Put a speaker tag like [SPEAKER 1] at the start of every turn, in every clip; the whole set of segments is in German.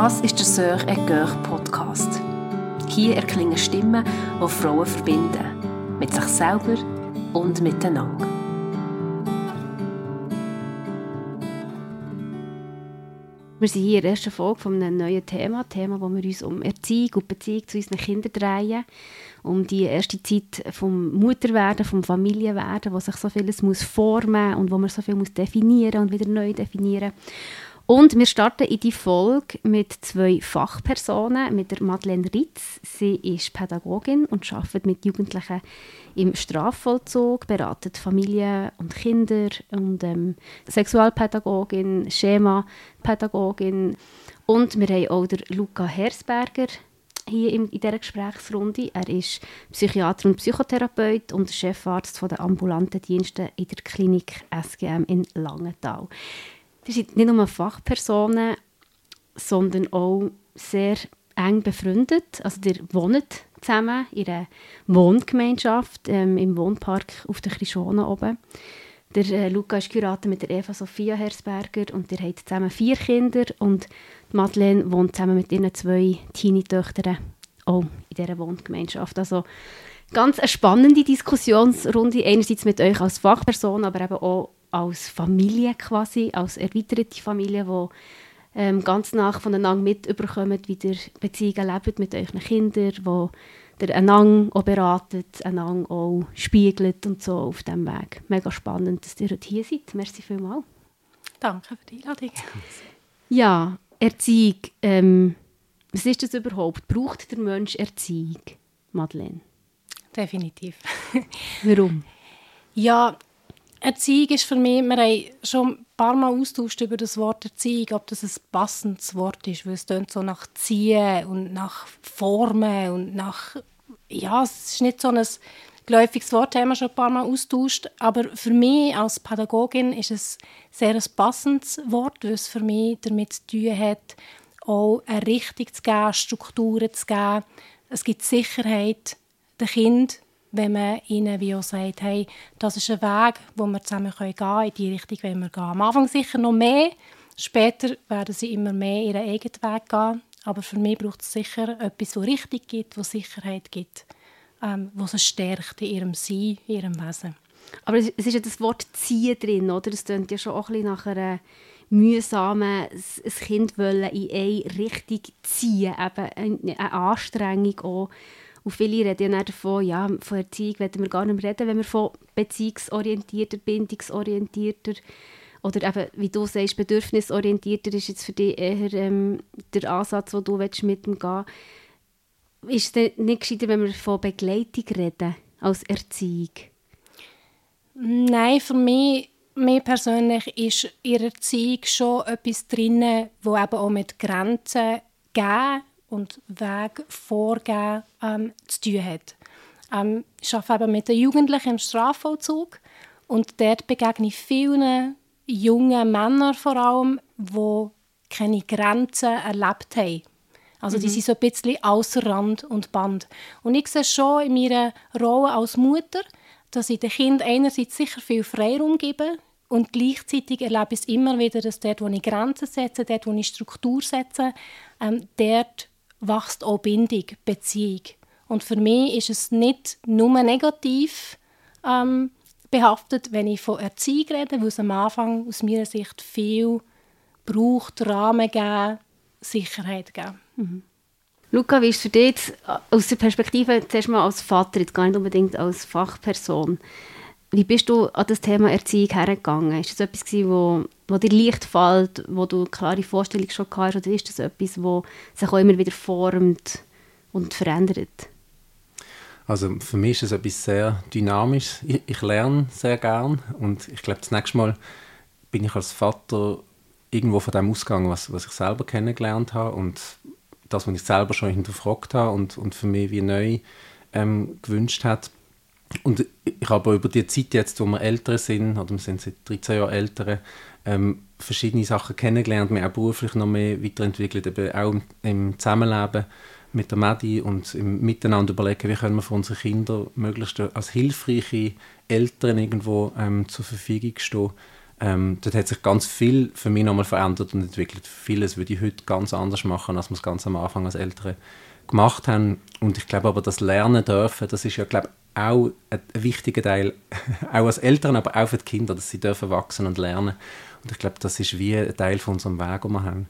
[SPEAKER 1] Das ist der Sœur et Coeur Podcast. Hier erklingen Stimmen, die Frauen verbinden. Mit sich selber und miteinander.
[SPEAKER 2] Wir sind hier in der ersten Folge von einem neuen Thema, Thema, wo wir uns um Erziehung und Beziehung zu unseren Kindern drehen, um die erste Zeit vom Mutterwerden, vom Familienwerden, wo sich so vieles muss formen und wo man so viel muss definieren und wieder neu definieren. Und wir starten in die Folge mit zwei Fachpersonen, mit der Madeleine Ritz. Sie ist Pädagogin und arbeitet mit Jugendlichen im Strafvollzug, beratet Familien und Kinder und ähm, Sexualpädagogin, Schemapädagogin. Und wir haben auch den Luca Hersberger hier in, dieser Gesprächsrunde. Er ist Psychiater und Psychotherapeut und Chefarzt der ambulanten Dienste in der Klinik SGM in Langenthal. Die sind nicht nur Fachpersonen, sondern auch sehr eng befreundet. Also die wohnen zusammen in einer Wohngemeinschaft ähm, im Wohnpark auf der Krischone oben. Der äh, Luca ist geheiratet mit der Eva Sophia Hersberger und der hat zusammen vier Kinder und Madeleine wohnt zusammen mit ihren zwei Teenie-Töchtern auch in dieser Wohngemeinschaft. Also ganz eine spannende Diskussionsrunde, einerseits mit euch als Fachperson, aber eben auch als Familie quasi, als erweiterte Familie, die ähm, ganz nach voneinander mitbekommen, wie ihr Beziehungen lebt mit euren Kindern, wo der einander auch beratet, einander auch spiegelt und so auf dem Weg. Mega spannend, dass ihr heute hier seid. Merci vielmals.
[SPEAKER 3] Danke für die Einladung.
[SPEAKER 2] Ja, Erziehung. Ähm, was ist das überhaupt? Braucht der Mensch Erziehung, Madeleine?
[SPEAKER 3] Definitiv.
[SPEAKER 2] Warum?
[SPEAKER 3] Ja, Erziehung ist für mich, wir haben schon ein paar Mal austauscht über das Wort Erziehung, ob das ein passendes Wort ist, weil es klingt so nach Ziehen und nach Formen und nach, ja, es ist nicht so ein geläufiges Wort, haben wir schon ein paar Mal austauscht, aber für mich als Pädagogin ist es sehr ein passendes Wort, weil es für mich damit zu tun hat, auch eine Richtung zu geben, Strukturen zu geben. Es gibt Sicherheit den Kind wenn man ihnen wie auch sagt, hey, das ist ein Weg, wo wir zusammen gehen können, in die Richtung wollen wir gehen. Am Anfang sicher noch mehr, später werden sie immer mehr ihren eigenen Weg gehen, aber für mich braucht es sicher etwas, das richtig gibt, wo Sicherheit gibt, ähm, wo sie stärkt in ihrem Sein, in ihrem Wesen.
[SPEAKER 2] Aber es ist ja das Wort «ziehen» drin, oder? Es klingt ja schon auch ein bisschen nach einer mühsamen, ein Kind wollen in eine Richtung ziehen, eben eine Anstrengung auch und viele reden ja davon, ja, von Erziehung werden wir gar nicht mehr reden, wenn wir von beziehungsorientierter, bindungsorientierter oder eben, wie du sagst, bedürfnisorientierter ist jetzt für dich eher ähm, der Ansatz, den du mit ihm gehen willst. Ist es nicht gescheiter, wenn wir von Begleitung reden, als Erziehung?
[SPEAKER 3] Nein, für mich, mir persönlich ist in der Erziehung schon etwas drin, wo eben auch mit Grenzen geben und Weg vorgeben ähm, zu tun hat. Ähm, ich arbeite eben mit den Jugendlichen im Strafvollzug und dort begegne ich vielen jungen Männern vor allem, die keine Grenzen erlebt haben. Also die mhm. sind so ein bisschen außer Rand und Band. Und ich sehe schon in meiner Rolle als Mutter, dass ich den Kindern einerseits sicher viel Freiraum gebe und gleichzeitig erlebe ich es immer wieder, dass dort, wo ich Grenzen setze, dort, wo ich Struktur setze, ähm, dort wächst auch Bindung, Beziehung. Und für mich ist es nicht nur negativ ähm, behaftet, wenn ich von Erziehung rede, weil es am Anfang aus meiner Sicht viel braucht, Rahmen geben, Sicherheit geben. Mhm.
[SPEAKER 2] Luca, wie ist für dich jetzt, äh, aus der Perspektive zuerst mal als Vater, jetzt gar nicht unbedingt als Fachperson, wie bist du an das Thema Erziehung hergegangen? Ist das etwas, wo, wo dir leicht fällt, wo du eine klare Vorstellung schon hast, oder ist das etwas, wo sich auch immer wieder formt und verändert?
[SPEAKER 4] Also für mich ist es etwas sehr Dynamisches. Ich, ich, lerne sehr gern und ich glaube, das nächste Mal bin ich als Vater irgendwo von dem Ausgang, was, was ich selber kennengelernt habe und das, was ich selber schon hinterfragt habe und, und für mich wie neu ähm, gewünscht hat. Und ich habe über die Zeit jetzt, wo wir älter sind, oder wir sind seit 13 Jahren älter, ähm, verschiedene Sachen kennengelernt, mir auch beruflich noch mehr weiterentwickelt, eben auch im, im Zusammenleben mit der Medi und im Miteinander überlegen, wie können wir für unsere Kinder möglichst als hilfreiche Eltern irgendwo ähm, zur Verfügung stehen. Ähm, dort hat sich ganz viel für mich nochmal verändert und entwickelt. Vieles würde ich heute ganz anders machen, als wir es ganz am Anfang als Eltern gemacht haben. Und ich glaube aber, das Lernen dürfen, das ist ja, glaube auch ein, wichtiger Teil, auch als Eltern, aber auch für die Kinder, dass sie dürfen wachsen und lernen. Und ich glaube, das ist wie ein Teil von unserem Weg, den wir haben.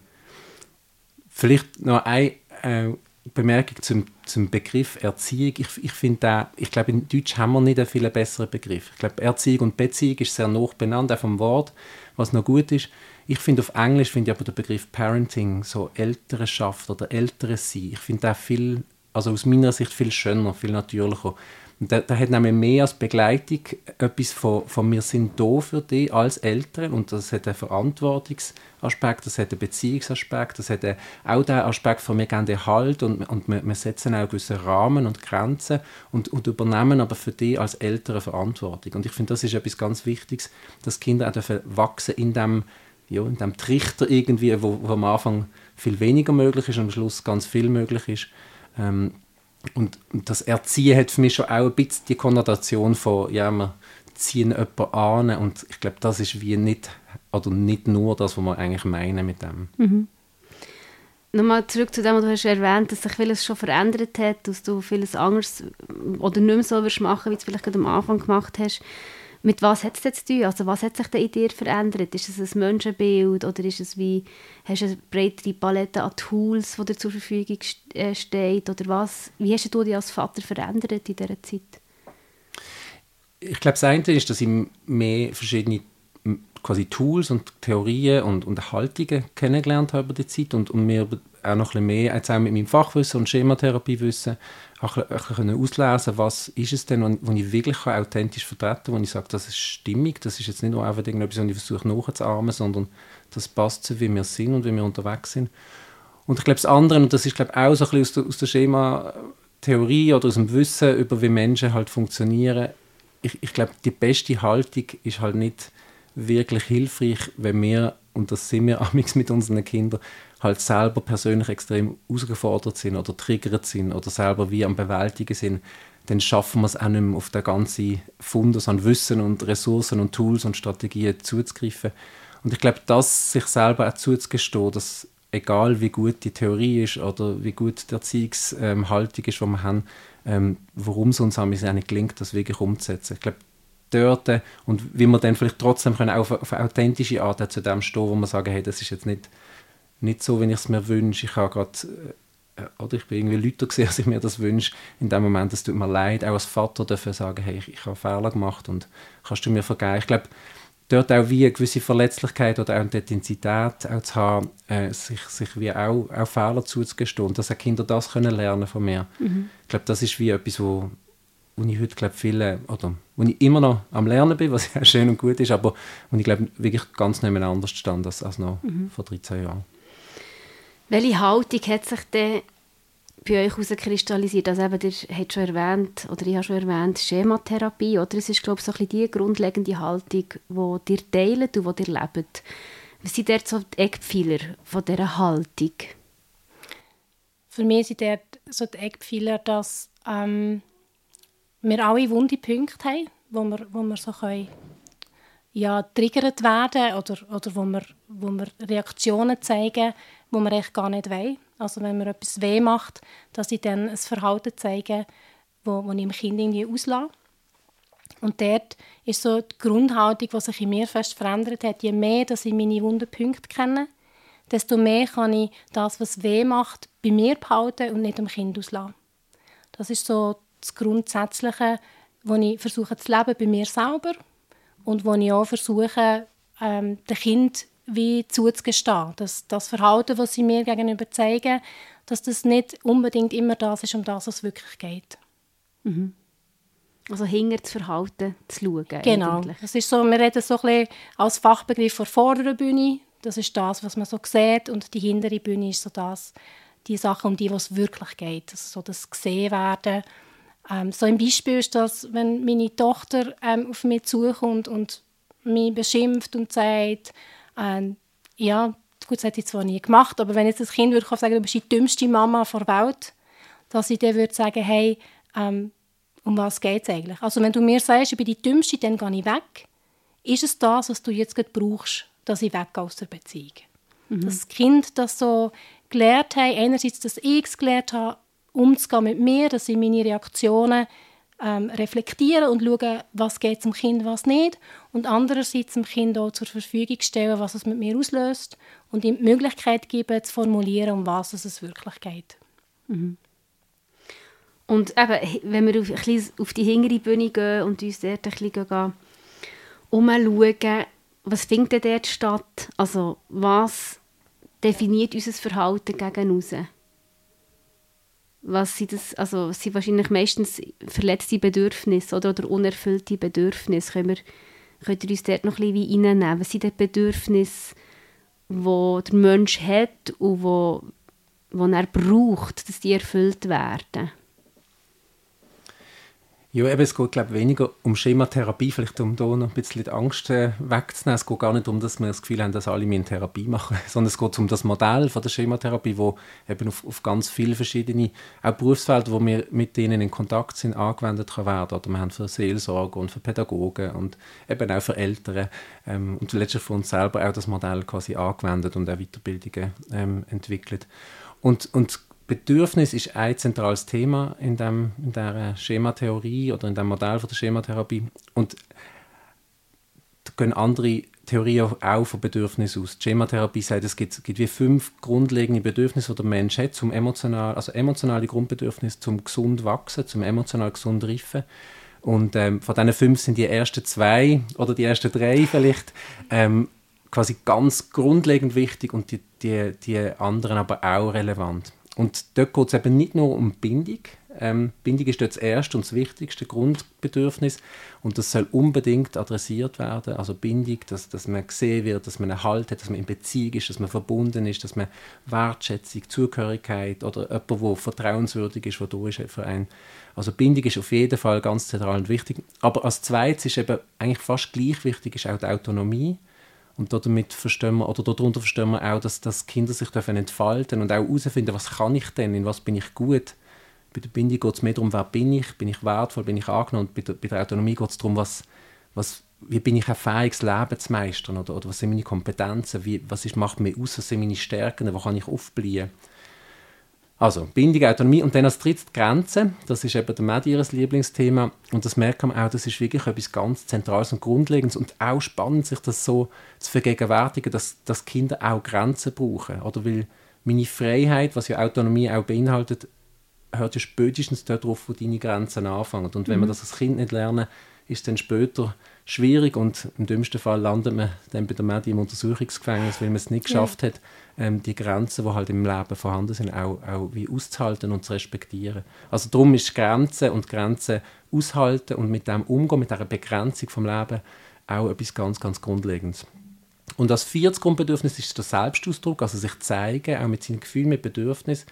[SPEAKER 4] Vielleicht noch eine äh, Bemerkung zum, zum Begriff Erziehung. Ich, ich finde, ich glaube, in Deutsch haben wir nicht einen viel besseren Begriff. Ich glaube, Erziehung und Beziehung ist sehr noch benannt, auch vom Wort, was noch gut ist. Ich finde auf Englisch finde ich aber der Begriff Parenting, so Elternschaft oder älteres Sein, ich finde das viel, also aus meiner Sicht viel schöner, viel natürlicher. Da, da hat nämlich mehr als Begleitung etwas von, von wir sind da für dich als Eltern und das hat einen Verantwortungsaspekt, das hat einen Beziehungsaspekt, das hat auch den Aspekt von wir geben dir Halt und, und wir, wir setzen auch gewisse Rahmen und Grenzen und, und übernehmen aber für dich als Eltern Verantwortung. Und ich finde, das ist etwas ganz Wichtiges, dass Kinder auch wachsen in dem, ja, in dem Trichter irgendwie, wo, wo am Anfang viel weniger möglich ist und am Schluss ganz viel möglich ist. Ähm, und, das Erziehen hat für mich schon auch ein bisschen die Konnotation von, ja, wir ziehen jemanden an und ich glaube, das ist wie nicht, oder nicht nur das, was wir eigentlich meinen mit dem.
[SPEAKER 2] Mhm. Nochmal zurück zu dem, was du hast erwähnt, dass sich vieles schon verändert hat, dass du vieles anderes oder nicht mehr so machen, wie du es vielleicht am Anfang gemacht hast. Mit was hat es jetzt zu tun? Also was hat sich denn in dir verändert? Ist es ein Menschenbild oder ist es wie, hast du eine breitere Palette an Tools, die dir zur Verfügung äh, steht? Oder was, wie hast du dich als Vater verändert in dieser Zeit?
[SPEAKER 4] Ich glaube, das eine ist, dass ich mehr verschiedene quasi Tools und Theorien und, und Haltungen kennengelernt habe über die Zeit und, und mir auch noch ein bisschen mehr, jetzt auch mit meinem Fachwissen und Schematherapiewissen, auch ein bisschen auslesen, was ist es denn, was ich wirklich authentisch vertreten kann, wo ich sage, das ist stimmig, das ist jetzt nicht nur einfach irgendetwas, was ich versuche nachzuahmen, sondern das passt zu, wie wir sind und wie wir unterwegs sind. Und ich glaube, das andere, und das ist glaube auch so ein bisschen aus der, aus der Schema-Theorie oder aus dem Wissen über wie Menschen halt funktionieren, ich, ich glaube, die beste Haltung ist halt nicht wirklich hilfreich, wenn wir, und das sind wir amigs mit unseren Kindern, halt selber persönlich extrem herausgefordert sind oder triggert sind oder selber wie am Bewältigen sind, dann schaffen wir es auch nicht mehr auf den ganzen Fundus an Wissen und Ressourcen und Tools und Strategien zuzugreifen. Und ich glaube, das sich selber auch zuzugestehen, dass egal wie gut die Theorie ist oder wie gut die Erziehungshaltung ist, die wir haben, ähm, warum es uns auch nicht gelingt, das wirklich umzusetzen. Ich glaube, dort und wie wir dann vielleicht trotzdem können auf, auf eine authentische Art zu dem stehen, wo wir sagen, hey, das ist jetzt nicht nicht so, wie ich es mir wünsche. Ich habe gerade, äh, oder ich bin irgendwie lauter gesehen, als ich mir das wünsche. In dem Moment, es tut mir leid, auch als Vater dürfen sagen, hey, ich, ich habe Fehler gemacht und kannst du mir vergeben. Ich glaube, dort auch wie eine gewisse Verletzlichkeit oder auch eine Intensität auch zu haben, äh, sich, sich wie auch, auch Fehler zuzugestehen und dass auch Kinder das können lernen von mir. Mhm. Ich glaube, das ist wie etwas, wo, wo ich heute glaube viele, oder wo ich immer noch am Lernen bin, was ja schön und gut ist, aber wo ich glaube wirklich ganz nebeneinander stand als, als noch mhm. vor 13 Jahren.
[SPEAKER 2] Welche Haltung hat sich denn bei euch herauskristallisiert? Also eben, ihr habt schon erwähnt, oder ich habe schon erwähnt, Schematherapie, oder? Es ist, glaube ich, so ein bisschen die grundlegende Haltung, die ihr teilt und die ihr lebt. Was sind dort so die Eckpfeiler von dieser Haltung?
[SPEAKER 3] Für mich sind dort so die Eckpfeiler, dass ähm, wir alle wunde Punkte haben, wo wir, wo wir so können, ja, triggert werden oder, oder wo, wir, wo wir Reaktionen zeigen wo man echt gar nicht will. Also wenn mir etwas weh macht, dass ich dann ein Verhalten zeige, wo, wo ich dem Kind irgendwie auslasse. Und dort ist so die Grundhaltung, die sich in mir fest verändert hat. Je mehr dass ich meine wunden Punkte kenne, desto mehr kann ich das, was weh macht, bei mir behalten und nicht dem Kind auslassen. Das ist so das Grundsätzliche, wo ich versuche zu leben bei mir selber und wo ich auch versuche, ähm, dem Kind wie zuzugestehen. Dass das Verhalten, das sie mir gegenüber zeigen, dass das nicht unbedingt immer das ist, um das es wirklich geht.
[SPEAKER 2] Mhm. Also hinter das Verhalten zu schauen.
[SPEAKER 3] Genau. Das ist so, wir reden so ein bisschen als Fachbegriff von vorderen Bühne. Das ist das, was man so sieht. Und die hintere Bühne ist so das, die Sachen, um die es wirklich geht. Also so das gesehen werden. Ähm, so ein Beispiel ist das, wenn meine Tochter ähm, auf mich zukommt und mich beschimpft und sagt, ähm, ja, gut, das hätte ich zwar nie gemacht, aber wenn jetzt das Kind würde sagen, du bist die dümmste Mama der Welt, dass ich dann würde sagen, hey, ähm, um was geht es eigentlich? Also wenn du mir sagst, ich bin die Dümmste, dann gehe ich weg. ist es das, was du jetzt gerade brauchst, dass ich weggehe aus der Beziehung. Mhm. Das Kind das so gelernt hat, einerseits, dass ich es gelernt habe, umzugehen mit mir, dass ich meine Reaktionen ähm, reflektieren und schauen, was geht zum Kind, was nicht. Und andererseits dem Kind auch zur Verfügung stellen, was es mit mir auslöst und ihm die Möglichkeit geben, zu formulieren, um was es wirklich geht.
[SPEAKER 2] Mhm. Und eben, wenn wir auf, auf die hintere Bühne gehen und uns dort ein bisschen umschauen, was findet dort statt? Also was definiert unser Verhalten gegen raus? Was sind das, also sind wahrscheinlich meistens verletzte Bedürfnisse oder, oder unerfüllte Bedürfnisse. Können wir, könnt ihr uns dort noch ein bisschen reinnehmen? Was sind die Bedürfnisse, die der Mensch hat und wo, wo er braucht, dass die erfüllt werden?
[SPEAKER 4] Ja, eben, es geht glaube weniger um Schematherapie, vielleicht um da noch ein bisschen die Angst äh, wegzunehmen. Es geht gar nicht darum, dass wir das Gefühl haben, dass alle eine Therapie machen, sondern es geht um das Modell von der Schematherapie, wo eben auf, auf ganz viele verschiedene, auch Berufsfelder, wo wir mit denen in Kontakt sind, angewendet kann werden. Oder wir haben für Seelsorge und für Pädagogen und eben auch für Eltern ähm, und letztlich für uns selber auch das Modell quasi angewendet und auch Weiterbildungen ähm, entwickelt. Und, und Bedürfnis ist ein zentrales Thema in, dem, in der Schematheorie oder in dem Modell von der Schematherapie. Und da gehen andere Theorien auch von Bedürfnissen aus. Die Schematherapie sagt, es gibt, gibt wie fünf grundlegende Bedürfnisse, die der Mensch hat, zum emotional, also emotionale Grundbedürfnisse zum gesund wachsen, zum emotional gesund reifen. Und ähm, von diesen fünf sind die ersten zwei oder die ersten drei vielleicht ähm, quasi ganz grundlegend wichtig und die, die, die anderen aber auch relevant. Und dort geht es eben nicht nur um Bindung. Ähm, Bindung ist dort das erste und das wichtigste Grundbedürfnis und das soll unbedingt adressiert werden. Also Bindung, dass, dass man gesehen wird, dass man einen Halt hat, dass man in Beziehung ist, dass man verbunden ist, dass man Wertschätzung, Zugehörigkeit oder jemand, der vertrauenswürdig ist, der da ist für einen. Also Bindung ist auf jeden Fall ganz zentral und wichtig. Aber als zweites ist eben eigentlich fast gleich wichtig ist auch die Autonomie und damit verstehen wir, oder darunter verstehen wir auch, dass, dass Kinder sich dürfen entfalten und auch herausfinden, was kann ich denn, in was bin ich gut. Bei der Bindung geht es mehr darum, wer bin ich, bin ich wertvoll, bin ich angenommen. Und bei der, bei der Autonomie geht es darum, was, was, wie bin ich ein fähiges Leben zu meistern oder, oder was sind meine Kompetenzen, wie, was ist, macht mir aus, was sind meine Stärken, wo kann ich aufbleiben. Also, Bindung, Autonomie und dann als drittes die Grenzen. Das ist eben der Medi ihres Lieblingsthema. Und das merkt man auch, das ist wirklich etwas ganz Zentrales und Grundlegendes und auch spannend, sich das so zu vergegenwärtigen, dass, dass Kinder auch Grenzen brauchen. Oder weil meine Freiheit, was ja Autonomie auch beinhaltet, hört ja spätestens darauf, wo deine Grenzen anfangen. Und wenn mhm. wir das als Kind nicht lernen, ist dann später schwierig und im dümmsten Fall landet man dann bei der Medi im Untersuchungsgefängnis, weil man es nicht geschafft ja. hat, ähm, die Grenzen, die halt im Leben vorhanden sind, auch, auch wie auszuhalten und zu respektieren. Also darum ist Grenzen und Grenzen aushalten und mit dem umgehen, mit dieser Begrenzung vom Leben auch etwas ganz, ganz Grundlegendes. Und das vierte Grundbedürfnis ist der Selbstausdruck, also sich zeigen, auch mit seinen Gefühlen, mit Bedürfnissen.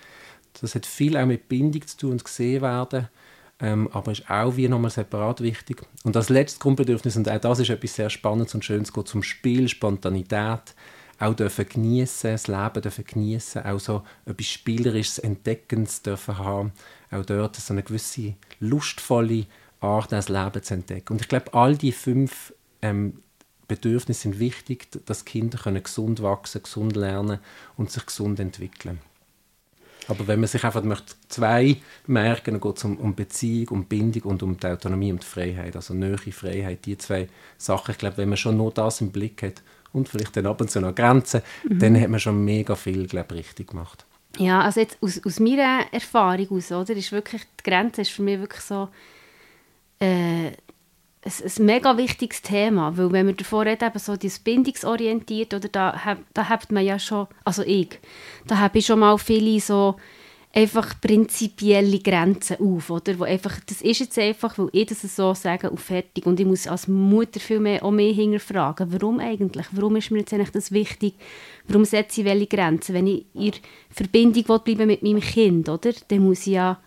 [SPEAKER 4] Das hat viel auch mit Bindung zu tun und gesehen werden ähm, aber ist auch wie nochmal separat wichtig. Und das letzte Grundbedürfnis, und auch das ist etwas sehr Spannendes und Schönes, geht zum Spiel, Spontanität, auch dürfen genießen, das Leben dürfen genießen, auch so etwas Spielerisches, Entdeckens dürfen haben, auch dort so eine gewisse lustvolle Art, das Leben zu entdecken. Und ich glaube, all die fünf ähm, Bedürfnisse sind wichtig, dass Kinder können gesund wachsen, gesund lernen und sich gesund entwickeln. Aber wenn man sich einfach möchte, zwei merken, dann geht es um, um Beziehung, um Bindung und um die Autonomie und die Freiheit. Also Nähe, Freiheit, die zwei Sachen. Ich glaube, wenn man schon nur das im Blick hat und vielleicht dann ab und zu noch Grenzen, mhm. dann hat man schon mega viel, glaube richtig gemacht.
[SPEAKER 2] Ja, also jetzt aus, aus meiner Erfahrung aus, oder, ist wirklich, die Grenze ist für mich wirklich so äh, ein, ein mega wichtiges Thema, weil wenn wir davor reden, eben so das bindungsorientiert, oder da, da hat man ja schon, also ich, da habe ich schon mal viele so einfach prinzipielle Grenzen auf, oder? Wo einfach, das ist jetzt einfach, weil ich das so sage, auf fertig. Und ich muss als Mutter viel mehr, auch mehr hinterfragen, warum eigentlich? Warum ist mir jetzt eigentlich das wichtig? Warum setze ich welche Grenzen? Wenn ich in Verbindung bleiben mit meinem Kind, oder? Dann muss ich ja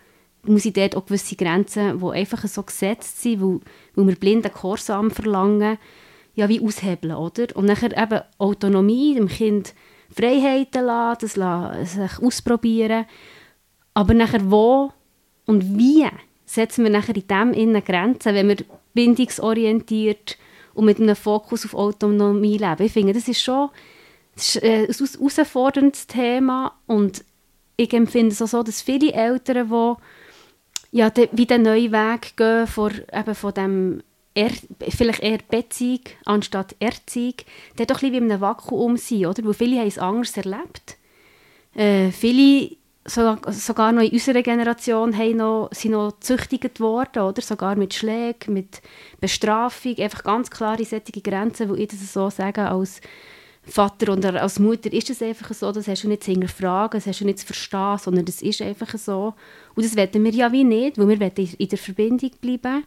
[SPEAKER 2] muss ich dort auch gewisse Grenzen, die einfach so gesetzt sind, weil, weil wir blinden Korsam verlangen, ja, wie aushebeln, oder? Und nachher eben Autonomie, dem Kind Freiheiten lassen, das lassen, sich ausprobieren. Aber nachher wo und wie setzen wir nachher in dem Innen Grenzen, wenn wir bindungsorientiert und mit einem Fokus auf Autonomie leben. Ich finde, das ist schon das ist, äh, ein herausforderndes Thema und ich empfinde es auch so, dass viele Eltern, die ja, de, wie den neuen Weg gehen vor, eben von dem er, vielleicht eher Beziehung anstatt Erziehung, die doch ein wie in einem Vakuum sind, oder? Weil viele haben es anders erlebt. Äh, viele, sogar, sogar noch in unserer Generation, haben noch, sind noch gezüchtigt worden, oder? Sogar mit Schlägen, mit Bestrafung, einfach ganz klare solche Grenzen, wo ich das so sagen, als Vater oder als Mutter ist es einfach so, das hast du nicht zu hinterfragen, das hast du nicht zu verstehen, sondern das ist einfach so. Und das wollen wir ja wie nicht, weil wir wollen in der Verbindung bleiben.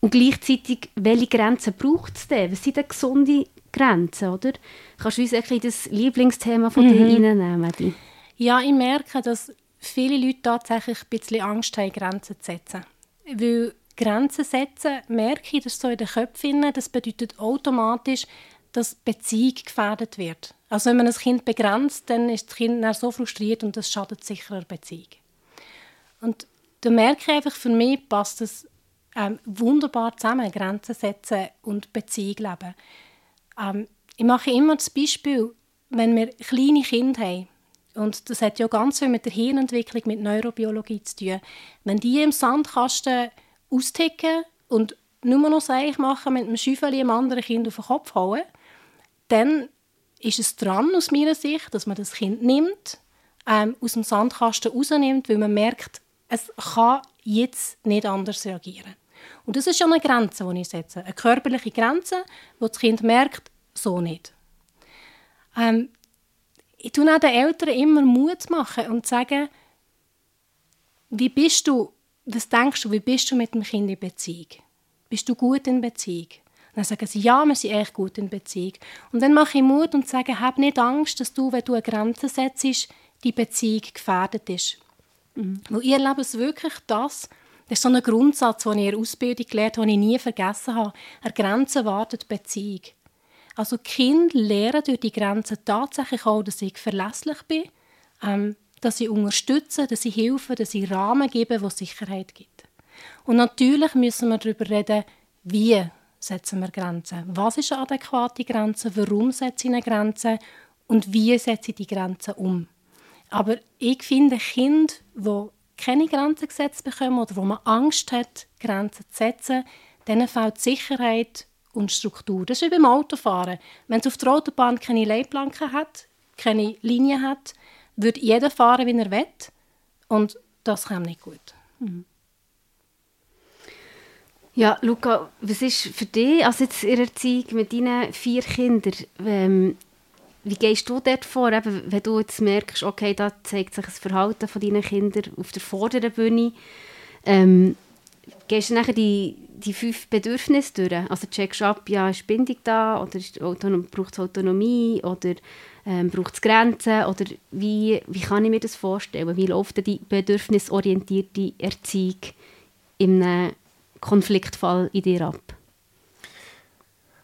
[SPEAKER 2] Und gleichzeitig, welche Grenzen braucht es denn? Was sind denn gesunde Grenzen, oder? Kannst du uns ein das Lieblingsthema von dir mhm. reinnehmen,
[SPEAKER 3] Ja, ich merke, dass viele Leute tatsächlich ein bisschen Angst haben, Grenzen zu setzen. Weil Grenzen setzen, merke ich, dass so in den Köpfen, das bedeutet automatisch, dass Beziehung gefährdet wird. Also wenn man ein Kind begrenzt, dann ist das Kind so frustriert und das schadet sicher der Beziehung. Und da merke ich einfach, für mich passt es ähm, wunderbar zusammen, Grenzen setzen und Beziehung leben. Ähm, ich mache immer das Beispiel, wenn wir kleine Kinder haben, und das hat ja ganz viel mit der Hirnentwicklung, mit Neurobiologie zu tun, wenn die im Sandkasten austicken und nur noch Seich machen, mit einem Schäufeli einem anderen Kind auf den Kopf hauen, dann ist es dran, aus meiner Sicht, dass man das Kind nimmt, ähm, aus dem Sandkasten rausnimmt, weil man merkt, es kann jetzt nicht anders reagieren. Und das ist schon eine Grenze, die ich setze. Eine körperliche Grenze, wo das Kind merkt, so nicht. Ähm, ich tue auch den Eltern immer Mut machen und sagen, wie bist du, was denkst du, wie bist du mit dem Kind in Beziehung? Bist du gut in Beziehung? Dann sagen sie, ja, wir sind echt gut in Beziehung. Und dann mache ich Mut und sage, hab nicht Angst, dass du, wenn du eine Grenze setzt, die Beziehung gefährdet ist. Mhm. Weil ich erlebe es wirklich das, das ist so ein Grundsatz, den ich in der Ausbildung gelernt habe, den ich nie vergessen habe. Eine Grenze wartet Beziehung. Also Kinder lernen durch die Grenzen tatsächlich auch, dass ich verlässlich bin, ähm, dass ich unterstütze, dass ich helfe, dass ich Rahmen gebe, wo Sicherheit gibt. Und natürlich müssen wir darüber reden, wie setzen wir Grenzen? Was ist eine adäquate Grenze? Warum setze ich eine Grenze? Und wie setze ich die Grenze um? Aber ich finde, Kinder, die keine Grenzen gesetzt bekommen oder wo man Angst hat, Grenzen zu setzen, denen fehlt Sicherheit und Struktur. Das ist wie beim Autofahren. Wenn es auf der Autobahn keine Leitplanken hat, keine Linie hat, würde jeder fahren, wie er will. Und das kommt nicht gut. Mhm.
[SPEAKER 2] Ja, Luca, was ist für dich, also jetzt in der Erziehung mit deinen vier Kindern, ähm, wie gehst du dort vor, eben, wenn du jetzt merkst, okay, da zeigt sich das Verhalten von deinen Kindern auf der vorderen Bühne, ähm, gehst du nachher die, die fünf Bedürfnisse durch? Also checkst du ab, ja, ist Bindung da oder braucht es Autonomie oder ähm, braucht es Grenzen oder wie, wie kann ich mir das vorstellen? Wie läuft die bedürfnisorientierte Erziehung in einem Konfliktfall in dir ab?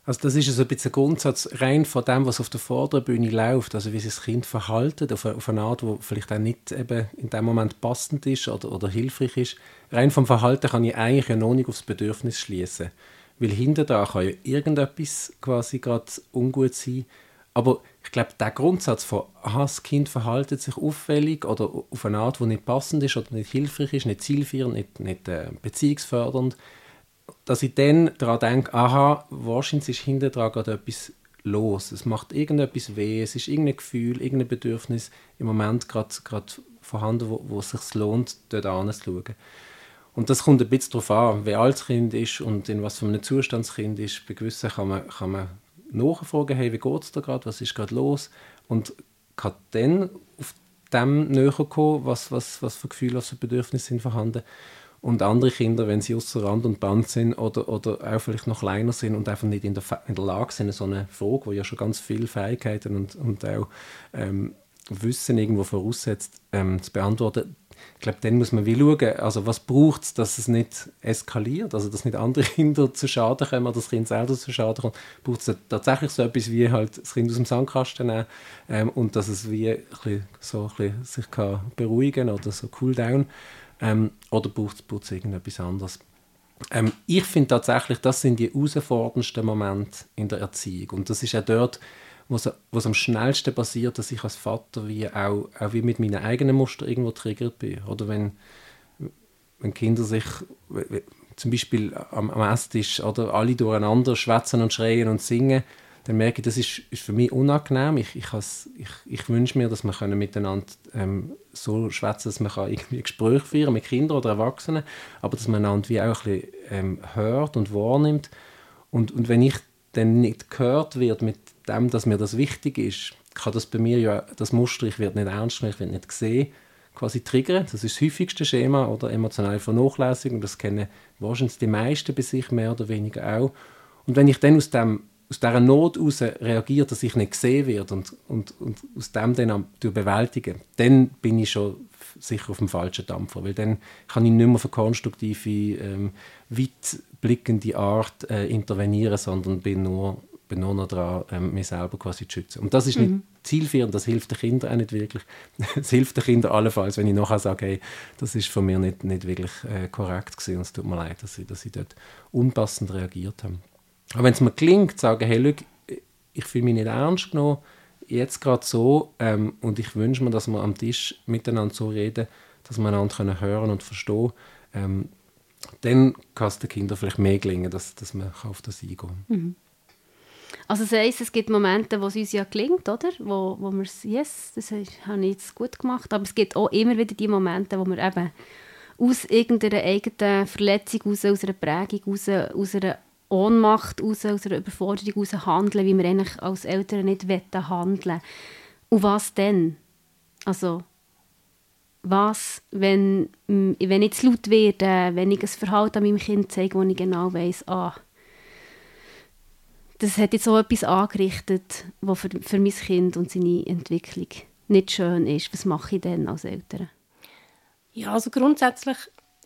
[SPEAKER 4] Also das ist so ein bisschen Grundsatz rein von dem, was auf der Vorderbühne läuft, also wie sich das Kind verhaltet, auf eine, auf eine Art, die vielleicht auch nicht eben in dem Moment passend ist oder, oder hilfreich ist. Rein vom Verhalten kann ich eigentlich ja noch nicht aufs Bedürfnis schließen, weil hinter da kann ja irgendetwas quasi gerade ungut sein, aber ich glaube, der Grundsatz von, aha, das Kind verhaltet sich auffällig oder auf eine Art, die nicht passend ist oder nicht hilfreich ist, nicht zielführend, nicht, nicht äh, beziehungsfördernd, dass ich dann daran denke, aha, wahrscheinlich ist hinter dran gerade etwas los. Es macht irgendetwas weh, es ist irgendein Gefühl, irgendein Bedürfnis im Moment gerade, gerade vorhanden, wo, wo es sich lohnt, dort anzuschauen. Und das kommt ein bisschen darauf an, wie alt das Kind ist und in was für einem Zustand das Kind ist. Bei gewissen kann man, kann man nachfragen, hey, wie geht es da gerade, was ist gerade los? Und kann dann auf dem näher kommen, was, was, was für Gefühle, was für Bedürfnisse sind vorhanden. Und andere Kinder, wenn sie außer Rand und Band sind oder, oder auch vielleicht noch kleiner sind und einfach nicht in der, in der Lage sind, so eine Frage, die ja schon ganz viele Fähigkeiten und, und auch ähm, Wissen irgendwo voraussetzt, ähm, zu beantworten, ich glaube, dann muss man wie schauen, also was braucht es, dass es nicht eskaliert, also dass nicht andere Kinder zu Schaden kommen oder das Kind selber zu Schaden kommt. Braucht es tatsächlich so etwas wie halt das Kind aus dem Sandkasten nehmen ähm, und dass es wie ein bisschen, so ein bisschen sich kann beruhigen oder so cool down ähm, oder braucht es irgendetwas anderes. Ähm, ich finde tatsächlich, das sind die herausforderndsten Momente in der Erziehung. Und das ist auch dort, wo es am schnellsten passiert, dass ich als Vater wie auch, auch wie mit meinen eigenen Muster irgendwo triggert bin. Oder wenn, wenn Kinder sich zum Beispiel am, am Esstisch oder alle durcheinander schwätzen und schreien und singen, dann merke ich, das ist, ist für mich unangenehm. Ich, ich, ich, ich wünsche mir, dass wir miteinander ähm, so schwätzen, dass man kann irgendwie Gespräche führen mit Kindern oder Erwachsenen, aber dass man einander wie auch ein bisschen ähm, hört und wahrnimmt. Und, und wenn ich dann nicht gehört wird mit dem, dass mir das wichtig ist, kann das bei mir ja, das Muster, ich werde nicht ernst genommen, ich werde nicht gesehen, quasi triggern. Das ist das häufigste Schema oder emotionale Vernachlässigung. Das kennen wahrscheinlich die meisten bei sich mehr oder weniger auch. Und wenn ich dann aus dem aus dieser Not heraus reagiert, dass ich nicht gesehen werde und, und, und aus dem dann bewältigen, dann bin ich schon sicher auf dem falschen Dampfer, weil dann kann ich nicht mehr eine konstruktive, ähm, weitblickende Art äh, intervenieren, sondern bin nur, bin nur noch daran, ähm, mich selber quasi zu schützen. Und das ist nicht mhm. zielführend, das hilft den Kindern auch nicht wirklich. Es hilft den Kindern allenfalls, wenn ich nachher sage, hey, das ist von mir nicht, nicht wirklich äh, korrekt gewesen und es tut mir leid, dass ich, dass ich dort unpassend reagiert habe. Aber wenn es mir gelingt, zu sagen, hey, schau, ich fühle mich nicht ernst genommen, jetzt gerade so, ähm, und ich wünsche mir, dass wir am Tisch miteinander so reden, dass wir einander können hören und verstehen ähm, dann kann es den Kindern vielleicht mehr gelingen, dass, dass man auf das eingehen kann. Mhm.
[SPEAKER 2] Also das heisst, es gibt Momente, wo es uns ja gelingt, oder? Wo, wo wir es, yes, das habe ich jetzt gut gemacht, aber es gibt auch immer wieder die Momente, wo wir eben aus irgendeiner eigenen Verletzung, aus, aus einer Prägung, aus, aus einer Ohnmacht aus, aus einer Überforderung heraus handeln, wie wir eigentlich als Eltern nicht handeln Und was denn? Also, was, wenn, wenn ich zu laut werde, wenn ich ein Verhalten an meinem Kind zeige, wo ich genau weiss, ah, das hat jetzt so etwas angerichtet, was für, für mein Kind und seine Entwicklung nicht schön ist. Was mache ich denn als Eltern?
[SPEAKER 3] Ja, also grundsätzlich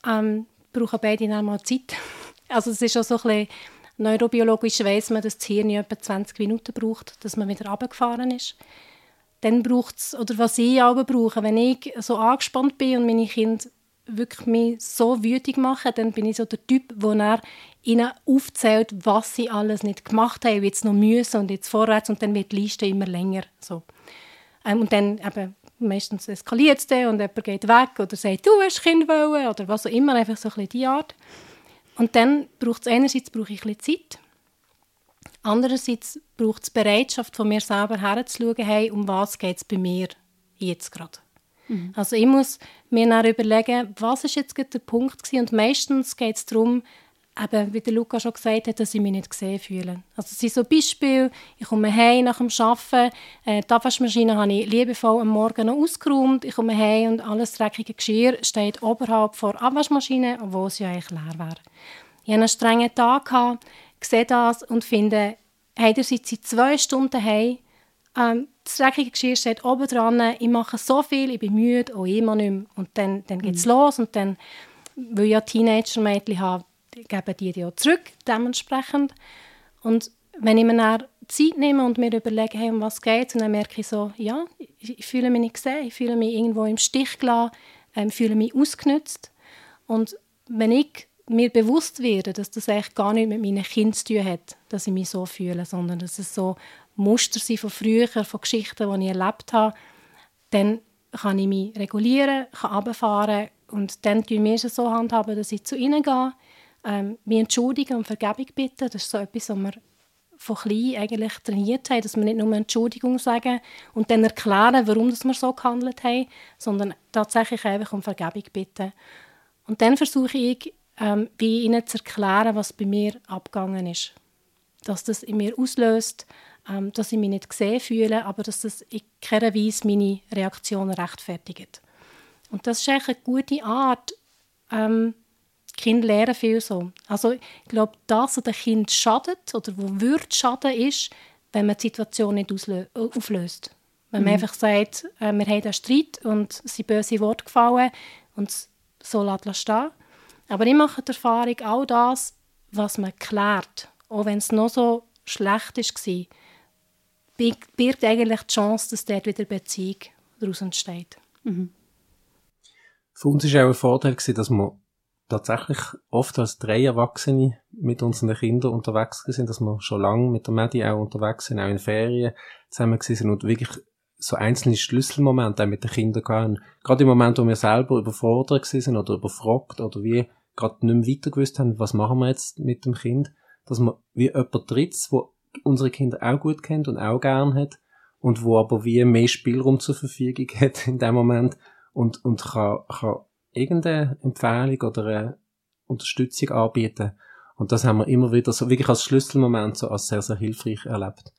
[SPEAKER 3] ähm, brauchen beide dann Zeit. Also es ist auch so ein bisschen neurobiologisch weiss man, dass das Hirn etwa 20 Minuten braucht, dass man wieder runtergefahren ist. Dann braucht es, oder was ich aber brauche, wenn ich so angespannt bin und meine Kinder wirklich mich so wütig machen, dann bin ich so der Typ, wo er ihnen aufzählt, was sie alles nicht gemacht haben, jetzt noch müssen und jetzt vorwärts und dann wird die Liste immer länger. So. Ähm, und dann eben, meistens eskaliert es dann und jemand geht weg oder sagt, du hast Kind wollen oder was auch immer, einfach so ein bisschen die Art. Und dann braucht es einerseits brauche ich ein bisschen Zeit, andererseits braucht es Bereitschaft von mir selber herzuschauen, hey, um was geht es bei mir jetzt gerade. Mhm. Also ich muss mir dann überlegen, was ist jetzt der Punkt gewesen? und meistens geht es darum, eben, wie der Luca schon gesagt hat, dass ich mich nicht gesehen fühle. Also es so Beispiele, ich komme heim nach dem Arbeiten, äh, die Abwaschmaschine habe ich liebevoll am Morgen noch ausgeräumt, ich komme heim und alles dreckige Geschirr steht oberhalb der Abwaschmaschine, obwohl es ja eigentlich leer wäre. Ich hatte einen strengen Tag, gehabt, sehe das und finde, hey, ihr seid seit zwei Stunden heim, ähm, das dreckige Geschirr steht oben dran, ich mache so viel, ich bin müde, auch immer nicht mehr. Und dann, dann geht es mhm. los und dann, weil ich ja Teenager-Mädchen habe, geben die die auch zurück, dementsprechend. Und wenn ich mir dann Zeit nehme und mir überlege, hey, um was geht es, dann merke ich so, ja, ich, ich, fühle mich nicht gesehen, ich fühle mich irgendwo im Stich gelassen, ähm, fühle mich ausgenutzt. Und wenn ich mir bewusst werde, dass das eigentlich gar nicht mit meinen Kindern zu tun hat, dass ich mich so fühle, sondern dass es so Muster sind von früher, von Geschichten, die ich erlebt habe, dann kann ich mich regulieren, kann runterfahren und dann tun wir es so handhaben, dass ich zu ihnen gehe, ähm, mich entschuldigen und Vergebung bitten. Das ist so etwas, was wir von klein eigentlich trainiert haben, dass wir nicht nur Entschuldigung sagen und dann erklären, warum wir so gehandelt haben, sondern tatsächlich einfach um Vergebung bitten. Und dann versuche ich, ähm, ihnen zu erklären, was bei mir abgegangen ist. Dass das in mir auslöst, ähm, dass ich mich nicht gesehen fühle, aber dass das in keiner Weise meine Reaktionen rechtfertigt. Und das ist eigentlich eine gute Art, ähm, Kinder lernen viel so. Also ich glaube, das, was dem Kind schadet oder wo würde schaden, ist, wenn man die Situation nicht auflöst. Wenn man mhm. einfach sagt, äh, wir haben einen Streit und es sind böse Worte gefallen und so lässt stehen. Aber ich mache die Erfahrung, all das, was man klärt, auch wenn es noch so schlecht war, birgt eigentlich die Chance, dass dort wieder Beziehung daraus entsteht. Mhm.
[SPEAKER 4] Für uns war auch ein Vorteil, dass wir tatsächlich oft als drei Erwachsene mit unseren Kindern unterwegs sind, dass wir schon lange mit der Medi auch unterwegs sind, auch in Ferien zusammen sind und wirklich so einzelne Schlüsselmomente auch mit den Kindern gehabt. Gerade im Moment, wo wir selber überfordert sind oder überfragt oder wie gerade nicht mehr weiter gewusst haben, was machen wir jetzt mit dem Kind, dass man wie jemand Drittes, wo unsere Kinder auch gut kennt und auch gern hat und wo aber wie mehr Spielraum zur Verfügung hat in dem Moment und, und kann, kann irgendeine Empfehlung oder eine Unterstützung anbieten. Und das haben wir immer wieder so wirklich als Schlüsselmoment so als sehr, sehr hilfreich erlebt.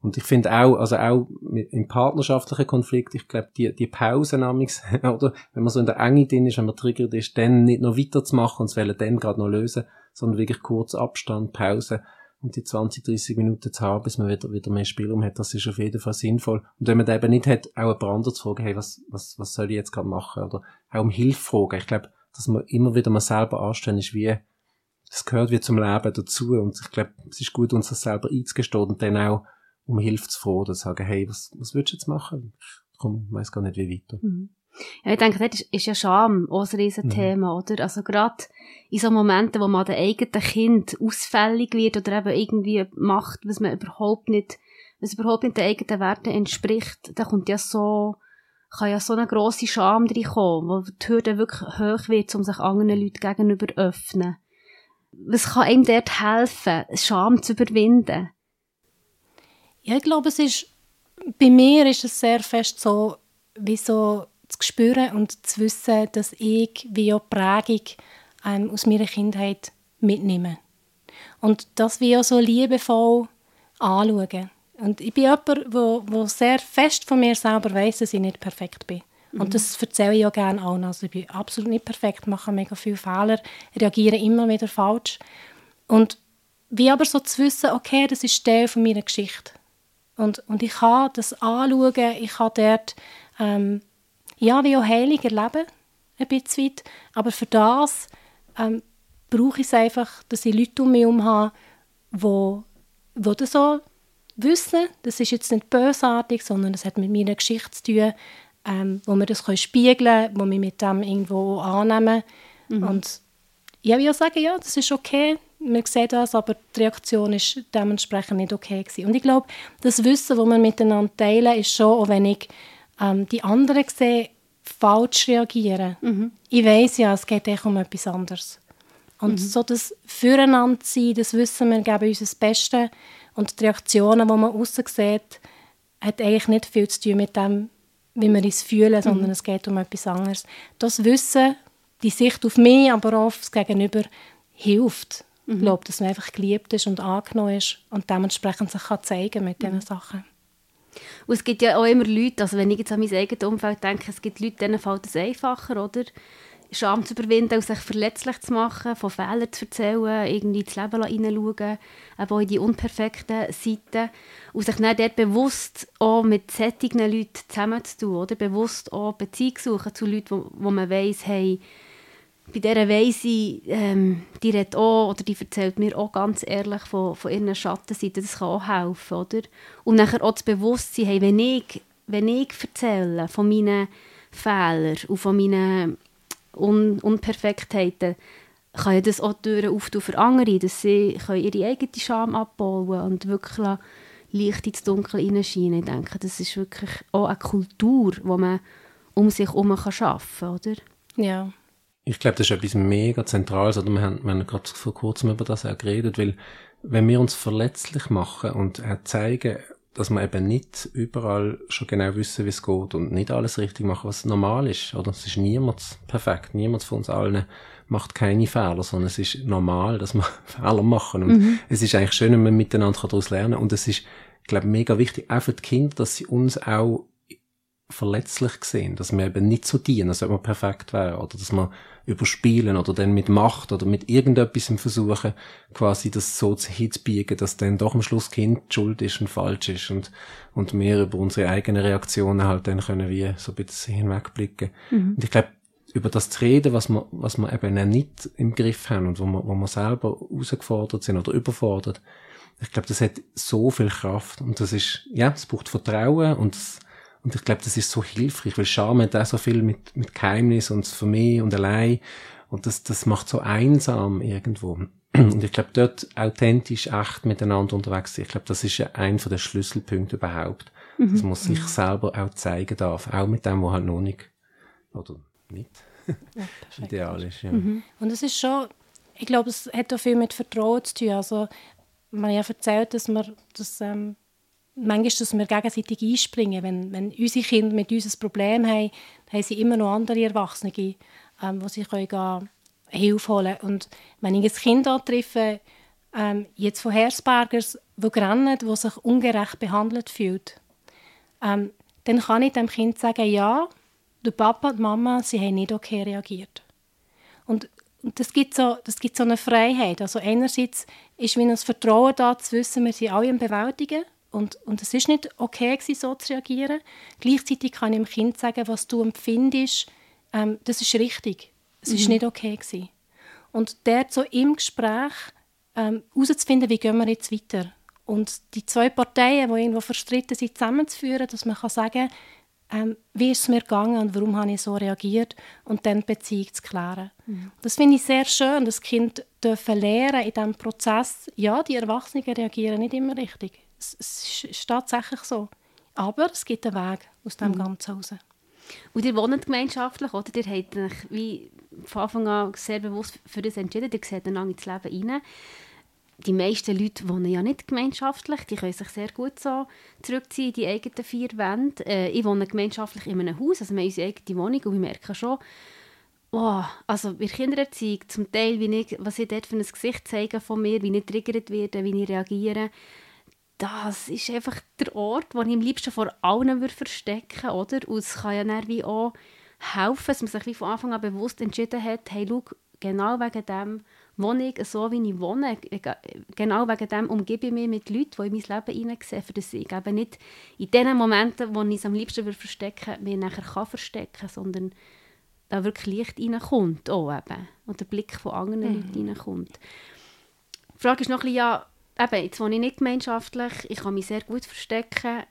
[SPEAKER 4] Und ich finde auch, also auch im partnerschaftlichen Konflikt, ich glaube, die, die Pausen oder wenn man so in der Enge drin ist, wenn man triggert ist, dann nicht noch weiterzumachen und es wollen dann gerade noch lösen, sondern wirklich kurz Abstand, Pause und die 20, 30 Minuten zu haben, bis man wieder, wieder mehr Spielraum hat, das ist auf jeden Fall sinnvoll. Und wenn man das eben nicht hat, auch ein paar andere zu fragen, hey, was, was, was soll ich jetzt gerade machen? Oder auch um Hilfe fragen. Ich glaube, dass man immer wieder mal selber anstellen ist, wie, das gehört wie zum Leben dazu. Und ich glaube, es ist gut, uns das selber einzugestehen und dann auch um Hilfe zu fragen, zu sagen, hey, was, was willst du jetzt machen? Ich komm, weiss gar nicht, wie weiter. Mhm.
[SPEAKER 2] Ja, ich denke, das ist, ist ja Scham auch ein Riesenthema, mhm. oder? Also gerade in so Momenten, wo man dem eigenen Kind ausfällig wird oder eben irgendwie macht, was man überhaupt nicht, was überhaupt nicht den eigenen Werten entspricht, da kommt ja so, kann ja so eine grosse Scham reinkommen, wo die Hürde wirklich hoch wird, um sich anderen Leuten gegenüber zu öffnen. Was kann einem dort helfen, Scham zu überwinden?
[SPEAKER 3] Ja, ich glaube, es ist, bei mir ist es sehr fest so, wie so zu spüren und zu wissen, dass ich wie auch Prägung ähm, aus meiner Kindheit mitnehme. Und das wie auch so liebevoll anschauen. Und ich bin jemand, der sehr fest von mir selber weiß, dass ich nicht perfekt bin. Mhm. Und das erzähle ich auch gerne allen. Also ich bin absolut nicht perfekt, mache mega viele Fehler, reagiere immer wieder falsch. Und wie aber so zu wissen, okay, das ist Teil von meiner Geschichte. Und, und ich kann das anschauen, ich kann dort ähm, ja, wie auch Heilung erleben, ein bisschen weit. Aber für das ähm, brauche ich es einfach, dass ich Leute um mich herum habe, die, die das so wissen. Das ist jetzt nicht bösartig, sondern es hat mit meiner Geschichte zu tun, ähm, wo wir das können spiegeln können, wo wir mit dem irgendwo annehmen. Mhm. Und ja, ich will sagen, ja, das ist okay, man sieht das, aber die Reaktion ist dementsprechend nicht okay gewesen. Und ich glaube, das Wissen, das wir miteinander teilen, ist schon, auch wenn ich ähm, die anderen sehen, falsch reagieren. Mhm. Ich weiß ja, es geht echt um etwas anderes. Und mhm. so das Füreinander sein, das Wissen, wir geben uns das Beste und die Reaktionen, die man aussen sieht, hat eigentlich nicht viel zu tun mit dem, wie wir uns fühlen, sondern mhm. es geht um etwas anderes. Das Wissen, die Sicht auf mich, aber auch auf das Gegenüber, hilft. Mhm. Ich glaube, dass man einfach geliebt ist und angenommen ist und dementsprechend sich kann zeigen mit diesen mhm. Sachen.
[SPEAKER 2] Und es gibt ja auch immer Leute, also wenn ich jetzt an mein eigenes Umfeld denke, es gibt Leute, denen fällt es einfacher, oder? Scham zu überwinden sich verletzlich zu machen, von Fehlern zu erzählen, irgendwie ins Leben hineinschauen, eben auch in die unperfekten Seiten. Und sich dann dort bewusst auch mit solchen Leuten zusammenzutun, oder? Bewusst auch Beziehung suchen zu Leuten, wo, wo man weiss, hey, bei dieser Weise, ähm, die redet auch, oder die erzählt mir auch ganz ehrlich von, von ihren Schattenseiten, das kann auch helfen, oder? Und nachher auch das Bewusstsein, hey, wenn ich, wenn ich erzähle von meinen Fehlern und von meinen Un Unperfektheiten, kann ja das auch Türen auftun für andere, dass sie können ihre eigene Scham abbauen und wirklich Licht ins Dunkel hineinscheinen. Ich denke, das ist wirklich auch eine Kultur, die man um sich herum arbeiten kann, oder?
[SPEAKER 3] Ja,
[SPEAKER 4] ich glaube, das ist etwas mega Zentrales. Oder wir haben, wir haben gerade vor kurzem über das auch geredet, weil wenn wir uns verletzlich machen und zeigen, dass wir eben nicht überall schon genau wissen, wie es geht und nicht alles richtig machen, was normal ist. Oder es ist niemand perfekt. Niemand von uns allen macht keine Fehler, sondern es ist normal, dass wir Fehler machen. Und mhm. es ist eigentlich schön, wenn wir miteinander daraus lernen. Und es ist, ich glaube, mega wichtig, auch für die Kinder, dass sie uns auch verletzlich sehen, dass wir eben nicht so dienen, als ob wir perfekt wären, oder dass wir überspielen oder dann mit Macht oder mit irgendetwas versuchen, quasi das so zu hinzubiegen, dass dann doch am Schluss Kind schuld ist und falsch ist und, und wir über unsere eigenen Reaktionen halt dann können wir so ein bisschen hinwegblicken. Mhm. Und ich glaube, über das zu reden, was wir, was wir eben nicht im Griff haben und wo wir, wo wir selber herausgefordert sind oder überfordert, ich glaube, das hat so viel Kraft und das ist, ja, es braucht Vertrauen und es, und ich glaube, das ist so hilfreich, weil Scham hat auch so viel mit, mit Geheimnis und für mich und allein. Und das, das macht so einsam irgendwo. Und ich glaube, dort authentisch, echt miteinander unterwegs sein, ich glaube, das ist ja ein von den Schlüsselpunkten überhaupt. Mhm. Dass man sich selber auch zeigen darf, auch mit dem, was halt noch nicht, oder nicht, ja, ideal ist. Ja.
[SPEAKER 3] Mhm. Und es ist schon, ich glaube, es hat auch viel mit Vertrauen zu tun. Also, man hat ja erzählt, dass wir, dass, ähm, manchmal, dass wir gegenseitig einspringen. Wenn, wenn unsere Kinder mit uns ein Problem haben, haben sie immer noch andere Erwachsene, ähm, wo sie können Hilfe holen Und wenn ich ein Kind antreffe, ähm, jetzt von Herzbergers, wo rennt, wo sich ungerecht behandelt fühlt, ähm, dann kann ich dem Kind sagen, ja, der Papa und die Mama, sie haben nicht okay reagiert. Und das, gibt so, das gibt so eine Freiheit. Also einerseits ist wie ein Vertrauen da, zu wissen, wir sind alle im Bewältigen und, und es ist nicht okay, gewesen, so zu reagieren. Gleichzeitig kann ich dem Kind sagen, was du empfindest, ähm, das ist richtig. Es mhm. ist nicht okay gewesen. Und der so im Gespräch ähm, herauszufinden, wie gehen wir jetzt weiter. Und die zwei Parteien, die irgendwo verstritten sind, zusammenzuführen, dass man kann sagen ähm, wie ist es mir gegangen und warum habe ich so reagiert und dann die Beziehung zu klären. Mhm. Das finde ich sehr schön, dass Kind dürfen lernen in diesem Prozess, ja, die Erwachsenen reagieren nicht immer richtig. Es, es ist tatsächlich so. Aber es gibt einen Weg aus dem mhm. Ganzen raus.
[SPEAKER 2] Und ihr wohnt gemeinschaftlich, oder? Ihr habt euch wie von Anfang an sehr bewusst für das entschieden. Ihr seht einander ins Leben rein. Die meisten Leute wohnen ja nicht gemeinschaftlich. Die können sich sehr gut so zurückziehen in die eigenen vier Wände. Äh, ich wohne gemeinschaftlich in einem Haus, also wir haben unsere eigene Wohnung und wir merken schon, oh, also bei Kindererziehung, zum Teil, wie ich, was ich dort für ein Gesicht zeige von mir, wie ich triggert werde, wie ich reagiere, das ist einfach der Ort, wo ich am liebsten vor allen würde verstecken würde. Und es kann ja dann wie auch helfen, dass man sich wie von Anfang an bewusst entschieden hat, hey, schau, genau wegen dem wohne ich so, wie ich wohne. Genau wegen dem umgebe ich mich mit Leuten, die in mein Leben hineinsehen, für das ich eben nicht in den Momenten, wo ich es am liebsten würde verstecken mich nachher kann verstecken sondern da wirklich Licht reinkommt auch eben. Und der Blick von anderen mhm. Leuten reinkommt. Die Frage ist noch ein bisschen, ja, eben, jetzt wohne ich nicht gemeinschaftlich, ich kann mich sehr gut verstecken,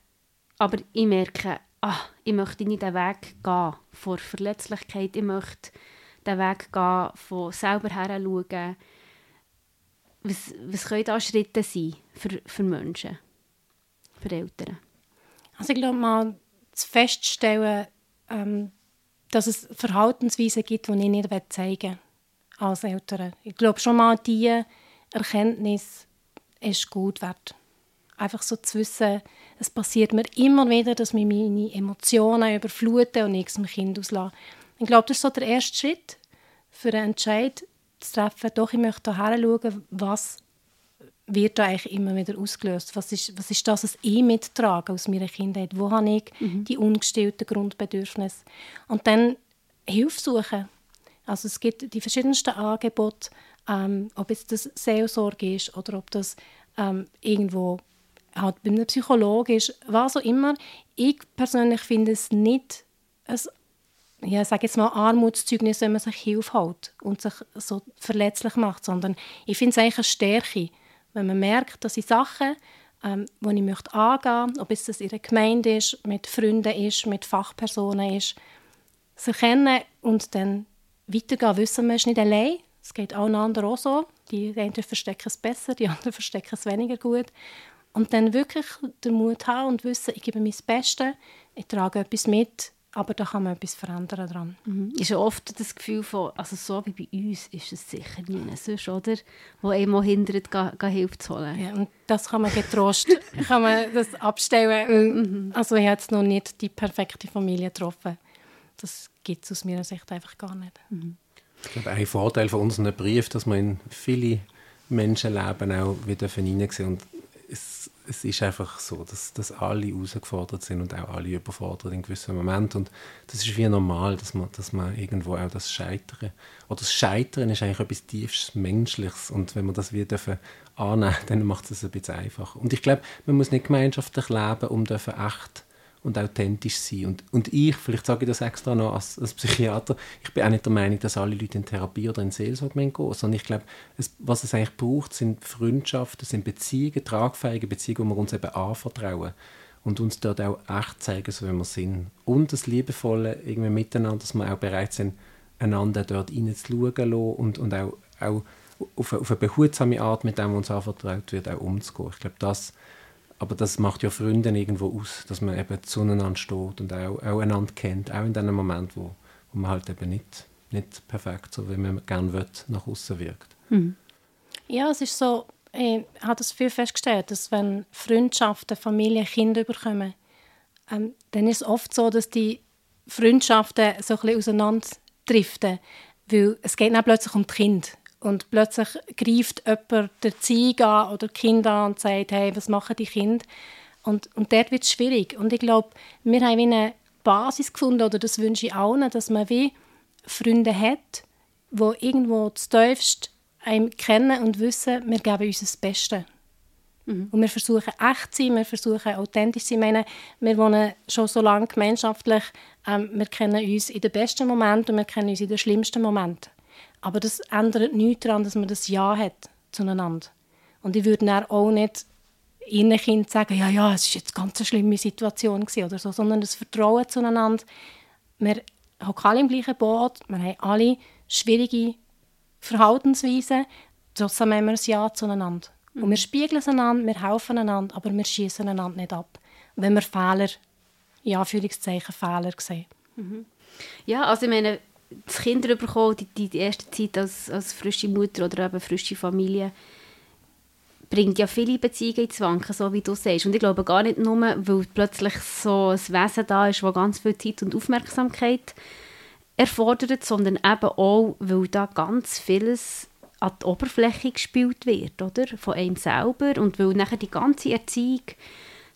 [SPEAKER 2] aber ich merke, ah, ich möchte nicht den Weg gehen vor Verletzlichkeit, ich möchte den Weg gehen von selber her schauen. Was, was können da Schritte sein für, für Menschen, für Eltern?
[SPEAKER 3] Also ich glaube mal, zu feststellen, ähm, dass es Verhaltensweisen gibt, die ich nicht zeigen will als Eltern. Ich glaube schon mal, diese Erkenntnis ist gut wert. Einfach so zu wissen, es passiert mir immer wieder, dass mich meine Emotionen überfluten und ich es dem Kind auslasse. Ich glaube, das ist so der erste Schritt für einen Entscheid zu treffen. Doch, ich möchte hierher schauen, was wird da eigentlich immer wieder ausgelöst? Was ist, was ist das, was ich mittrage aus meiner Kindheit? Wo habe ich mhm. die ungestillten Grundbedürfnisse? Und dann Hilfe suchen. Also es gibt die verschiedensten Angebote, ähm, ob es das Seelsorge ist oder ob das ähm, irgendwo halt bei einem Psychologen ist, was auch immer. Ich persönlich finde es nicht ein ja, sage jetzt mal Armutszeugnis, wenn man sich Hilfe hält und sich so verletzlich macht, sondern ich finde es eigentlich eine Stärke, wenn man merkt, dass ich Sachen, ähm, die ich möchte angehen, ob es das in der Gemeinde ist, mit Freunden ist, mit Fachpersonen ist, sie erkennen und dann weitergehen, wissen, man ist nicht allein, es geht allen anderen auch so. Die einen verstecken es besser, die anderen verstecken es weniger gut. Und dann wirklich den Mut haben und wissen, ich gebe mein Bestes, ich trage etwas mit, aber da kann man etwas verändern dran.
[SPEAKER 2] Mhm. Ist ja oft das Gefühl von, also so wie bei uns ist es sicher nie sonst, oder? Wo einem auch hindert, ga, ga Hilfe zu holen.
[SPEAKER 3] Ja, und das kann man getrost, kann man das abstellen. Mhm. Also ich habe jetzt noch nicht die perfekte Familie getroffen. Das gibt es aus meiner Sicht einfach gar nicht. Mhm.
[SPEAKER 4] Ich glaube, ein Vorteil von unseren Brief, dass wir in viele Menschenleben auch wieder hineinsehen. Und es, es ist einfach so, dass, dass alle herausgefordert sind und auch alle überfordert in gewissen Momenten. Und das ist wie normal, dass man, dass man irgendwo auch das Scheitern, oder das Scheitern ist eigentlich etwas tiefst Menschliches. Und wenn man das wieder annehmen dann macht es ein bisschen einfacher. Und ich glaube, man muss nicht gemeinschaftlich leben, um echt und authentisch sein. Und, und ich, vielleicht sage ich das extra noch als, als, Psychiater, ich bin auch nicht der Meinung, dass alle Leute in Therapie oder in Seelsorge gehen sondern ich glaube, es, was es eigentlich braucht, sind Freundschaften, sind Beziehungen, tragfähige Beziehungen, wo wir uns eben anvertrauen und uns dort auch echt zeigen, so wie wir sind. Und das Liebevolle irgendwie miteinander, dass wir auch bereit sind, einander dort reinzuschauen und, und auch, auch auf, eine, auf eine behutsame Art mit dem, was uns anvertraut wird, auch umzugehen. Ich glaube, das, aber das macht ja Freunde irgendwo aus, dass man eben zueinander steht und auch, auch einander kennt, auch in dem Moment, wo, wo man halt eben nicht, nicht perfekt, so wie man gerne will, nach außen wirkt.
[SPEAKER 3] Hm. Ja, es ist so, ich habe das viel festgestellt, dass wenn Freundschaften, Familien, Kinder bekommen, ähm, dann ist es oft so, dass die Freundschaften so ein bisschen auseinanderdriften, weil es geht dann plötzlich um die Kinder und plötzlich greift jemand der Ziege an oder die Kinder an und sagt, hey, was machen die Kinder? Und, und dort wird es schwierig. Und ich glaube, wir haben eine Basis gefunden, oder das wünsche ich allen, dass man wie Freunde hat, die irgendwo das Tiefste einem kennen und wissen, wir geben uns das Beste. Mhm. Und wir versuchen echt zu sein, wir versuchen authentisch zu sein. Ich meine, wir wohnen schon so lange gemeinschaftlich, ähm, wir kennen uns in den besten Momenten und wir kennen uns in den schlimmsten Momenten. Aber das ändert nichts daran, dass man das Ja hat zueinander. Und ich würde dann auch nicht ihren Kind sagen, ja, ja, es war jetzt eine ganz schlimme Situation oder so, sondern das Vertrauen zueinander. Wir hocken alle im gleichen Boot, wir haben alle schwierige Verhaltensweisen, trotzdem haben wir ein Ja zueinander. Mhm. Und wir spiegeln einander, wir helfen einander, aber wir schießen einander nicht ab. Wenn wir Fehler, Anführungszeichen Fehler sehen.
[SPEAKER 2] Mhm. Ja, also ich meine, das Kinder bekommen, die, die erste Zeit als, als frische Mutter oder eben frische Familie, bringt ja viele Beziehungen ins Wanken, so wie du sagst. Und ich glaube gar nicht nur, weil plötzlich so ein Wesen da ist, das ganz viel Zeit und Aufmerksamkeit erfordert, sondern eben auch, weil da ganz vieles an die Oberfläche gespielt wird, oder? Von einem selber und weil nachher die ganze Erziehung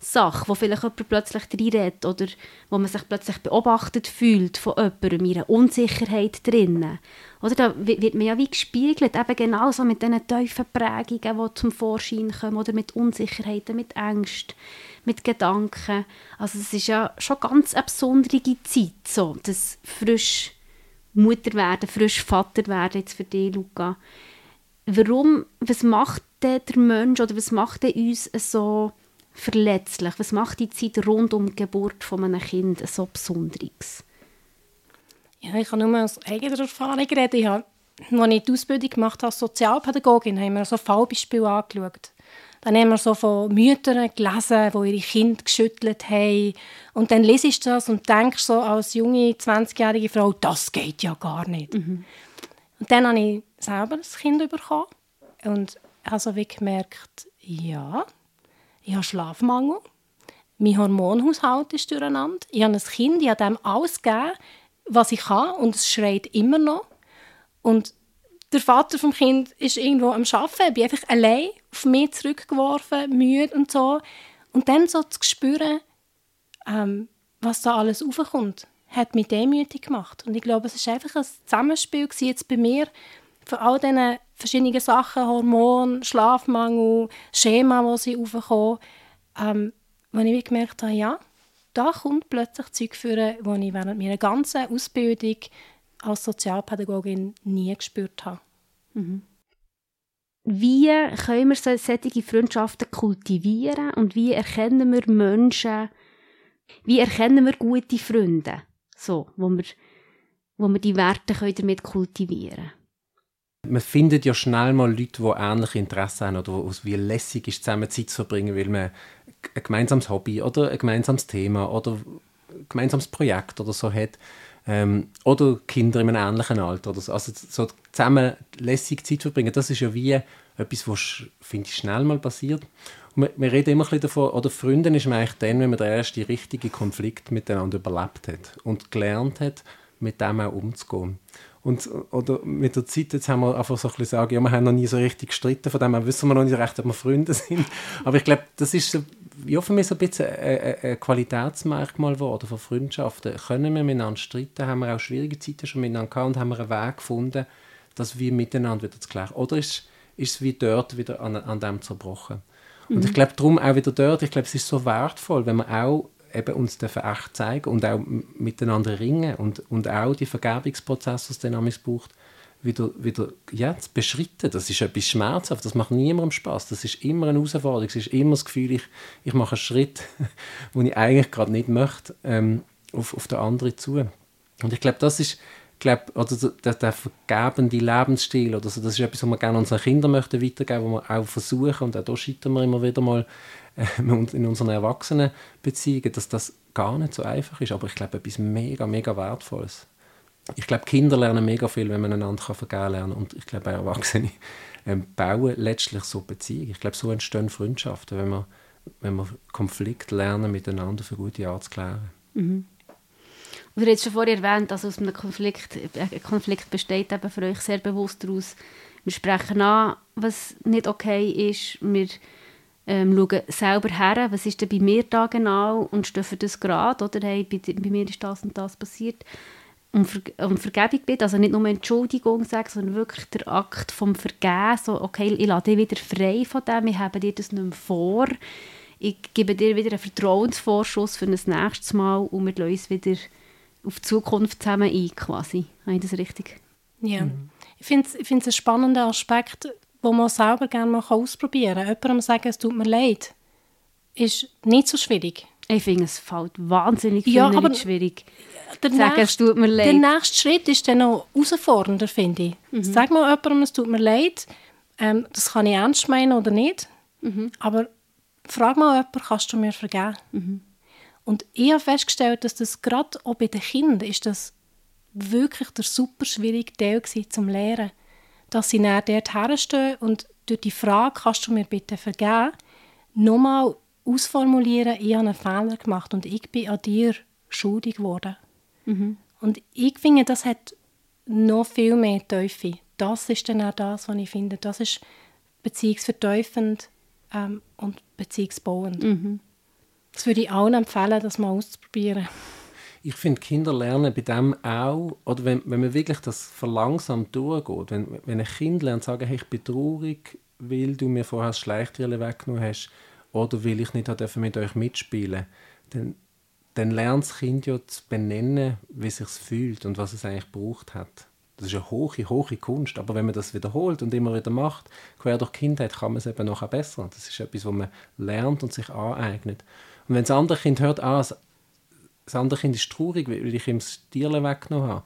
[SPEAKER 2] Sache, wo vielleicht jemand plötzlich reinredet oder wo man sich plötzlich beobachtet fühlt von jemandem, einer Unsicherheit drinnen. Oder da wird man ja wie gespiegelt, eben genauso mit diesen tiefen Prägungen, die zum Vorschein kommen, oder mit Unsicherheiten, mit Ängsten, mit Gedanken. Also es ist ja schon ganz eine besondere Zeit, so, das frisch Mutter werden, frisch Vater werden jetzt für dich, Luca. Warum, was macht der Mensch oder was macht denn uns so verletzlich? Was macht die Zeit rund um die Geburt von einem Kind so Besonderes?
[SPEAKER 3] Ja, ich kann nur aus eigener Erfahrung reden. Ich habe, als ich die Ausbildung gemacht habe als Sozialpädagogin, haben wir so Fallbeispiele angeschaut. Dann haben wir so von Müttern gelesen, die ihre Kinder geschüttelt haben. Und dann lesest du das und denkst so als junge, 20-jährige Frau, das geht ja gar nicht. Mhm. Und dann habe ich selber ein Kind bekommen und habe so wie gemerkt, ja, ich habe Schlafmangel, mein Hormonhaushalt ist durcheinander, ich habe ein Kind, ich habe dem alles gegeben, was ich kann und es schreit immer noch. Und der Vater vom Kind ist irgendwo am Arbeiten, ich bin einfach allein auf mich zurückgeworfen, müde und so. Und dann so zu spüren, ähm, was da alles aufkommt, hat mich demütig gemacht. Und ich glaube, es war einfach ein Zusammenspiel jetzt bei mir von all diesen verschiedenen Sachen, Hormone, Schlafmangel, Schema, wo sie aufkommen, ähm, wo ich gemerkt habe, ja, da kommt plötzlich Zeug führen, wo ich während meiner ganzen Ausbildung als Sozialpädagogin nie gespürt habe. Mhm.
[SPEAKER 2] Wie können wir solche Freundschaften kultivieren und wie erkennen wir Menschen, wie erkennen wir gute Freunde, so, wo wir, wo wir die Werte damit kultivieren können?
[SPEAKER 4] Man findet ja schnell mal Leute, die ähnliche Interessen haben oder wie lässig ist, zusammen Zeit zu verbringen, weil man ein gemeinsames Hobby oder ein gemeinsames Thema oder ein gemeinsames Projekt oder so hat. Ähm, oder Kinder in einem ähnlichen Alter. Oder so. Also so zusammen lässig Zeit verbringen, das ist ja wie etwas, was, finde ich, schnell mal passiert. Und wir, wir reden immer ein bisschen davon, oder Freunde ist man eigentlich dann, wenn man den ersten richtigen Konflikt miteinander überlebt hat und gelernt hat, mit dem auch umzugehen. Und, oder mit der Zeit, jetzt haben wir einfach so ein bisschen sagen, ja, wir haben noch nie so richtig gestritten, von dem her wissen wir noch nicht recht, ob wir Freunde sind. Aber ich glaube, das ist so, ja, für mich so ein bisschen ein, ein Qualitätsmerkmal geworden von Freundschaften. Können wir miteinander streiten, haben wir auch schwierige Zeiten schon miteinander gehabt und haben wir einen Weg gefunden, dass wir miteinander wieder zu gleichen. Oder ist, ist es wie dort wieder an, an dem zerbrochen? Mhm. Und ich glaube, darum auch wieder dort, ich glaube, es ist so wertvoll, wenn man auch eben uns dürfen echt zeigen und auch miteinander ringen und, und auch die Vergebungsprozesse, die es dann braucht, wieder, wieder ja, zu beschritten. Das ist etwas schmerzhaft, das macht niemandem Spaß. Das ist immer eine Herausforderung. Es ist immer das Gefühl, ich, ich mache einen Schritt, den ich eigentlich gerade nicht möchte, ähm, auf, auf den anderen zu. Und ich glaube, das ist, glaube, oder der, der vergebende Lebensstil oder so, das ist etwas, was wir gerne unseren Kindern möchten weitergeben, wo wir auch versuchen, und auch da scheitern wir immer wieder mal äh, in unseren Erwachsenenbeziehungen, dass das gar nicht so einfach ist, aber ich glaube, etwas mega, mega Wertvolles. Ich glaube, Kinder lernen mega viel, wenn man einander kann vergeben lernen und ich glaube, auch Erwachsene ähm, bauen letztlich so Beziehungen. Ich glaube, so entstehen Freundschaften, wenn wir, wenn wir Konflikte lernen, miteinander für gute Art zu klären.
[SPEAKER 2] Mhm. Und ihr habt schon vorher erwähnt, dass aus einem Konflikt, ein Konflikt besteht eben für euch sehr bewusst daraus, wir sprechen an, was nicht okay ist, wir ähm, schauen selber her, was ist denn bei mir da genau und stehen das gerade, oder? Hey, bei, bei, mir ist das und das passiert. Und, Ver und Vergebung bitte, also nicht nur Entschuldigung sagen, sondern wirklich der Akt vom Vergeben, so, okay, ich lasse dich wieder frei von dem, ich habe dir das nicht mehr vor, ich gebe dir wieder einen Vertrauensvorschuss für ein nächstes Mal und wir lassen uns wieder auf die Zukunft zusammen ein, quasi. Habe ich das richtig?
[SPEAKER 3] Ja. Mhm. Ich finde es ich einen spannenden Aspekt, wo man selber gerne mal ausprobieren kann. Jemandem sagen, es tut mir leid, ist nicht so schwierig.
[SPEAKER 2] Ich finde, es fällt wahnsinnig ja, aber schwierig.
[SPEAKER 3] Der sagen, nächste, es tut mir leid. Der nächste Schritt ist dann noch herausfordernder, finde ich. Mhm. Sag mal jemandem, es tut mir leid. Ähm, das kann ich ernst meinen oder nicht. Mhm. Aber frag mal jemanden, kannst du mir vergeben? Mhm. Und ich habe festgestellt, dass das gerade auch bei den Kindern ist das wirklich der super schwierige Teil war, zum Lehren. Dass sie dann dort herstehen und durch die Frage, kannst du mir bitte vergeben, nochmal ausformulieren, ich habe einen Fehler gemacht und ich bin an dir schuldig geworden. Mhm. Und ich finde, das hat noch viel mehr Teufel. Das ist dann auch das, was ich finde. Das ist beziehungsverteufend ähm, und beziehungsbauend. Mhm. Das würde ich allen empfehlen, das mal auszuprobieren.
[SPEAKER 4] Ich finde, Kinder lernen bei dem auch, oder wenn, wenn man wirklich das verlangsamt durchgeht, wenn, wenn ein Kind lernt, sagen, hey, ich bin traurig, weil du mir vorher das Schleichtier weggenommen hast, oder weil ich nicht mit euch mitspielen dann, dann lernt das Kind ja zu benennen, wie es sich fühlt und was es eigentlich gebraucht hat. Das ist eine hohe, hohe Kunst. Aber wenn man das wiederholt und immer wieder macht, quer durch die Kindheit, kann man es eben noch besser. Das ist etwas, was man lernt und sich aneignet. Und wenn das andere Kind hört, ah, das andere Kind ist traurig, weil ich ihm das Tier weggenommen habe,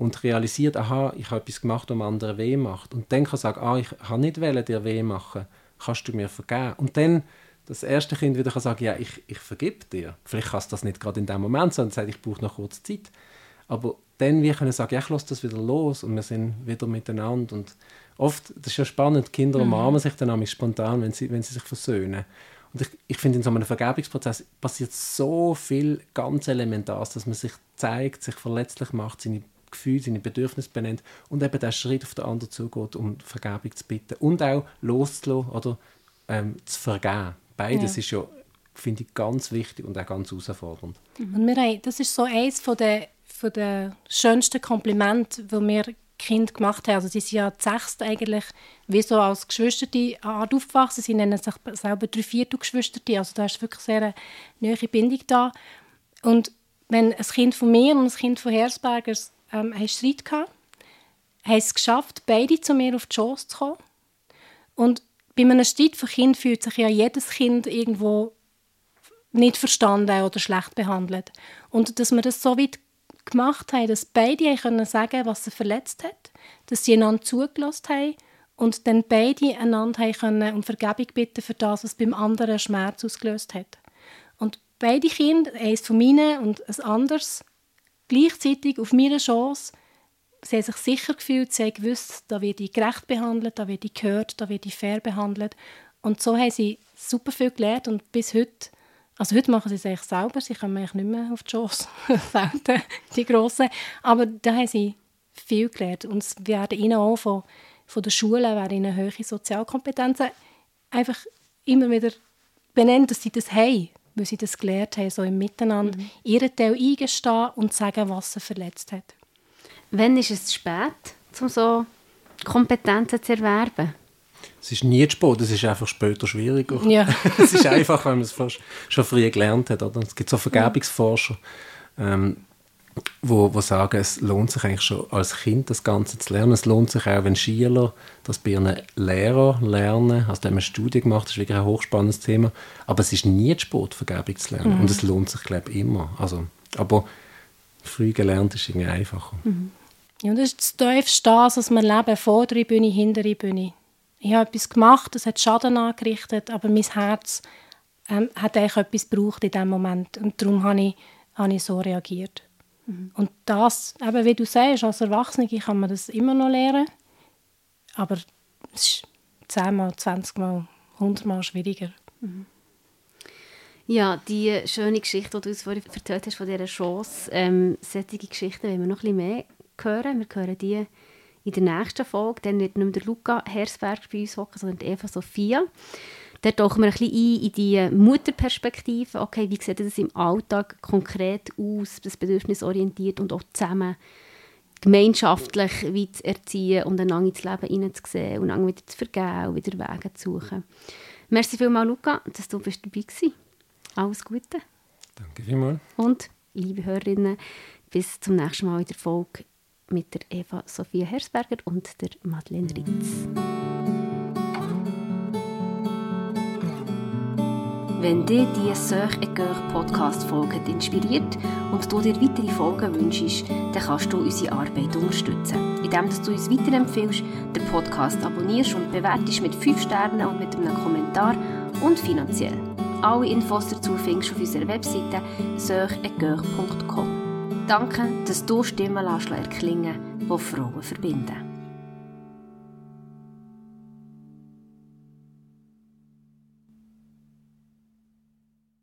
[SPEAKER 4] und realisiert, aha, ich habe etwas gemacht, um anderen weh macht. Und dann kann sagen, ah, ich habe nicht wollen, dir weh machen, kannst du mir vergeben. Und dann das erste Kind wieder kann sagen, ja, ich, ich vergib dir. Vielleicht kann es das nicht gerade in dem Moment, sondern sagt, ich brauche noch kurz Zeit. Aber dann wir können sagen, ja, ich lasse das wieder los und wir sind wieder miteinander. Und oft, das ist ja spannend, Kinder mhm. umarmen sich dann spontan, wenn sie, wenn sie sich versöhnen. Und ich, ich finde, in so einem Vergebungsprozess passiert so viel ganz Elementares, dass man sich zeigt, sich verletzlich macht, seine Gefühle, seine Bedürfnisse benennt und eben den Schritt auf den anderen zugeht, um Vergebung zu bitten und auch loszulassen oder ähm, zu vergeben. Beides ja. ist ja, finde ich, ganz wichtig und auch ganz herausfordernd.
[SPEAKER 3] Und wir haben, das ist so eines von der, von der schönsten Komplimente, die wir Kind gemacht haben. Also sie sind ja sechst eigentlich wie so als Geschwisterte Art aufgewachsen. Sie nennen sich selber drei Viertel Geschwisterte. Also da ist wirklich sehr eine neue Bindung da. Und wenn ein Kind von mir und ein Kind von Herzbergers ähm, haben Streit gehabt, haben es geschafft, beide zu mir auf die Chance zu kommen. Und bei einem Streit von Kind fühlt sich ja jedes Kind irgendwo nicht verstanden oder schlecht behandelt. Und dass wir das so weit gemacht haben, dass beide können sagen was sie verletzt hat, dass sie einander zugelassen haben und dann beide einander können um Vergebung bitten für das, was beim anderen Schmerz ausgelöst hat. Und beide Kinder, eines von meinen und ein anderes, gleichzeitig auf meine Chance, sie haben sich sicher gefühlt, sie haben gewusst, da werde ich gerecht behandelt, da werde ich gehört, da werde ich fair behandelt. Und so haben sie super viel gelernt und bis heute also heute machen sie es eigentlich selber, sie kommen eigentlich nicht mehr auf die Chance, selten, die Grossen. Aber da haben sie viel gelernt und es werden ihnen auch von, von der Schule werden ihnen hohe Sozialkompetenzen einfach immer wieder benannt, dass sie das haben, weil sie das gelernt haben, so im Miteinander, mhm. ihren Teil eingestehen und sagen, was sie verletzt hat.
[SPEAKER 2] Wann ist es zu spät, um so Kompetenzen zu erwerben?
[SPEAKER 4] Es ist nie zu spät, es ist einfach später schwieriger.
[SPEAKER 2] Ja.
[SPEAKER 4] es ist einfach, wenn man es fast schon früh gelernt hat. Oder? Es gibt so Vergebungsforscher, ähm, wo, wo sagen, es lohnt sich eigentlich schon als Kind das Ganze zu lernen. Es lohnt sich auch, wenn Schüler das bei ihren Lehrern lernen. Also wir eine Studie gemacht, das ist wirklich ein hochspannendes Thema. Aber es ist nie zu spät, Vergebung zu lernen. Mhm. Und es lohnt sich, glaube ich, immer. Also, aber früh gelernt ist irgendwie einfacher. Mhm.
[SPEAKER 3] Ja, das ist das tiefste das, was wir leben, vordere Bühne, hintere Bühne. Ich habe etwas gemacht, es hat Schaden angerichtet, aber mein Herz ähm, hat eigentlich etwas gebraucht in diesem Moment. Und darum habe ich, habe ich so reagiert. Mhm. Und das, eben wie du sagst, als Erwachsene kann man das immer noch lernen, aber es ist zehnmal, zwanzigmal, hundertmal schwieriger. Mhm.
[SPEAKER 2] Ja, die schöne Geschichte, die du uns vorhin erzählt hast von dieser Chance, ähm, solche Geschichten wollen wir noch ein bisschen mehr hören. Wir hören die in der nächsten Folge. Dann wird nicht mehr der Luca Hersberg bei uns hocken, sondern Eva Sophia. Dort tauchen wir ein bisschen ein in die Mutterperspektive. Okay, wie sieht das im Alltag konkret aus, das bedürfnisorientiert und auch zusammen gemeinschaftlich wie zu erziehen und einander ins Leben hineinzusehen und dann wieder zu vergeben und wieder Wege zu suchen. Merci vielmals, Luca, dass du bist dabei warst. Alles Gute.
[SPEAKER 4] Danke vielmals.
[SPEAKER 2] Und, liebe Hörerinnen, bis zum nächsten Mal in der Folge mit der Eva Sophia Hersberger und der Madeleine Ritz.
[SPEAKER 1] Wenn dir die Sœur et Cœur Podcast-Folge inspiriert und du dir weitere Folgen wünschst, dann kannst du unsere Arbeit unterstützen, indem du uns weiterempfiehlst, den Podcast abonnierst und bewertest mit 5 Sternen und mit einem Kommentar und finanziell. Alle Infos dazu findest du auf unserer Webseite sœuretcoeur.com. Danke, dass du Stimmen erklingen die Frauen verbinden.